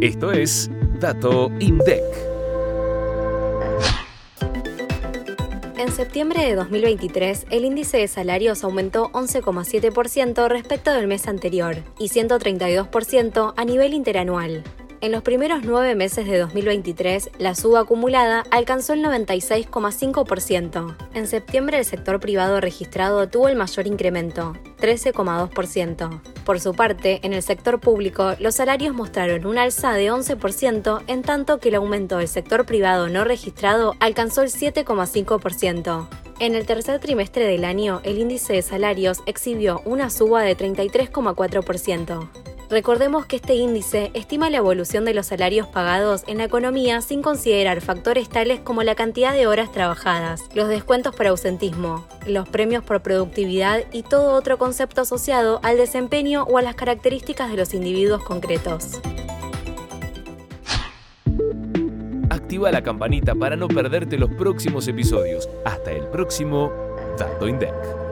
Esto es Dato INDEC. En septiembre de 2023, el índice de salarios aumentó 11,7% respecto del mes anterior y 132% a nivel interanual. En los primeros nueve meses de 2023, la suba acumulada alcanzó el 96,5%. En septiembre, el sector privado registrado tuvo el mayor incremento, 13,2%. Por su parte, en el sector público, los salarios mostraron un alza de 11%, en tanto que el aumento del sector privado no registrado alcanzó el 7,5%. En el tercer trimestre del año, el índice de salarios exhibió una suba de 33,4%. Recordemos que este índice estima la evolución de los salarios pagados en la economía sin considerar factores tales como la cantidad de horas trabajadas, los descuentos por ausentismo, los premios por productividad y todo otro concepto asociado al desempeño o a las características de los individuos concretos. Activa la campanita para no perderte los próximos episodios. Hasta el próximo Dato INDEC.